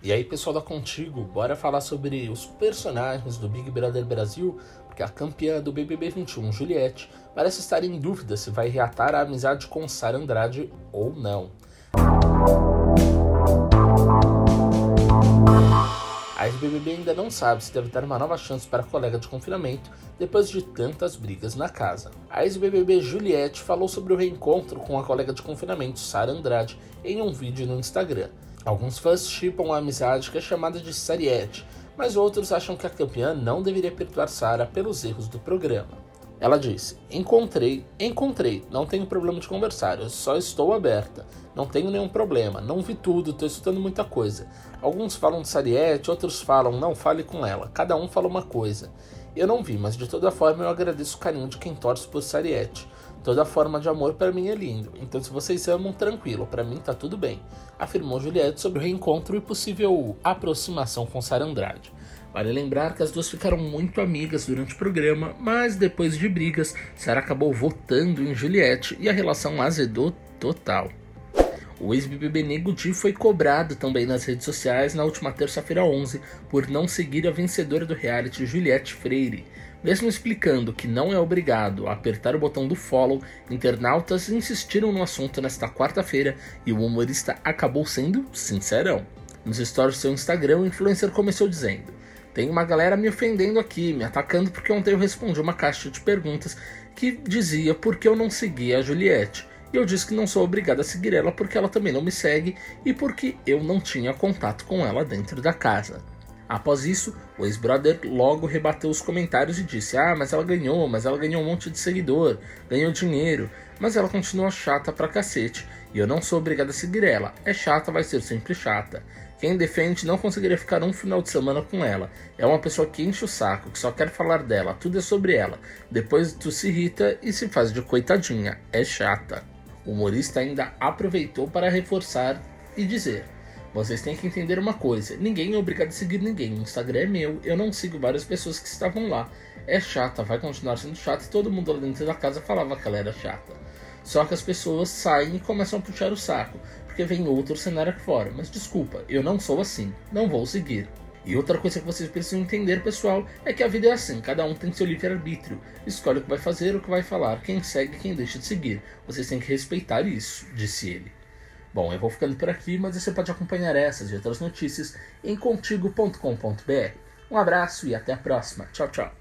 E aí, pessoal da Contigo, bora falar sobre os personagens do Big Brother Brasil, porque a campeã do BBB 21, Juliette, parece estar em dúvida se vai reatar a amizade com Sara Andrade ou não. A ex-BBB ainda não sabe se deve dar uma nova chance para a colega de confinamento depois de tantas brigas na casa. A ex-BBB Juliette falou sobre o reencontro com a colega de confinamento Sara Andrade em um vídeo no Instagram. Alguns fãs chipam a amizade que é chamada de Sariette, mas outros acham que a campeã não deveria perdoar Sara pelos erros do programa. Ela disse: Encontrei, encontrei, não tenho problema de conversar, eu só estou aberta. Não tenho nenhum problema, não vi tudo, estou estudando muita coisa. Alguns falam de Sariette, outros falam, não fale com ela. Cada um fala uma coisa. Eu não vi, mas de toda forma eu agradeço o carinho de quem torce por Sariette. Toda forma de amor para mim é lindo, então se vocês amam, tranquilo, para mim tá tudo bem, afirmou Juliette sobre o reencontro e possível aproximação com Sara Andrade. Vale lembrar que as duas ficaram muito amigas durante o programa, mas depois de brigas, Sara acabou votando em Juliette e a relação azedou total. O ex-BBB Nego Di foi cobrado também nas redes sociais na última terça-feira 11 por não seguir a vencedora do reality Juliette Freire. Mesmo explicando que não é obrigado a apertar o botão do follow, internautas insistiram no assunto nesta quarta-feira e o humorista acabou sendo sincerão. Nos stories do seu Instagram, o influencer começou dizendo: Tem uma galera me ofendendo aqui, me atacando porque ontem eu respondi uma caixa de perguntas que dizia por que eu não seguia a Juliette. E eu disse que não sou obrigado a seguir ela porque ela também não me segue e porque eu não tinha contato com ela dentro da casa. Após isso, o ex-brother logo rebateu os comentários e disse: Ah, mas ela ganhou, mas ela ganhou um monte de seguidor, ganhou dinheiro, mas ela continua chata pra cacete e eu não sou obrigado a seguir ela. É chata, vai ser sempre chata. Quem defende não conseguiria ficar um final de semana com ela. É uma pessoa que enche o saco, que só quer falar dela, tudo é sobre ela. Depois tu se irrita e se faz de coitadinha. É chata. O humorista ainda aproveitou para reforçar e dizer: vocês têm que entender uma coisa: ninguém é obrigado a seguir ninguém. O Instagram é meu, eu não sigo várias pessoas que estavam lá. É chata, vai continuar sendo chata e todo mundo lá dentro da casa falava que ela era chata. Só que as pessoas saem e começam a puxar o saco, porque vem outro cenário aqui fora. Mas desculpa, eu não sou assim, não vou seguir. E outra coisa que vocês precisam entender, pessoal, é que a vida é assim, cada um tem seu livre-arbítrio. Escolhe o que vai fazer, o que vai falar, quem segue, quem deixa de seguir. Vocês têm que respeitar isso, disse ele. Bom, eu vou ficando por aqui, mas você pode acompanhar essas e outras notícias em contigo.com.br. Um abraço e até a próxima. Tchau, tchau.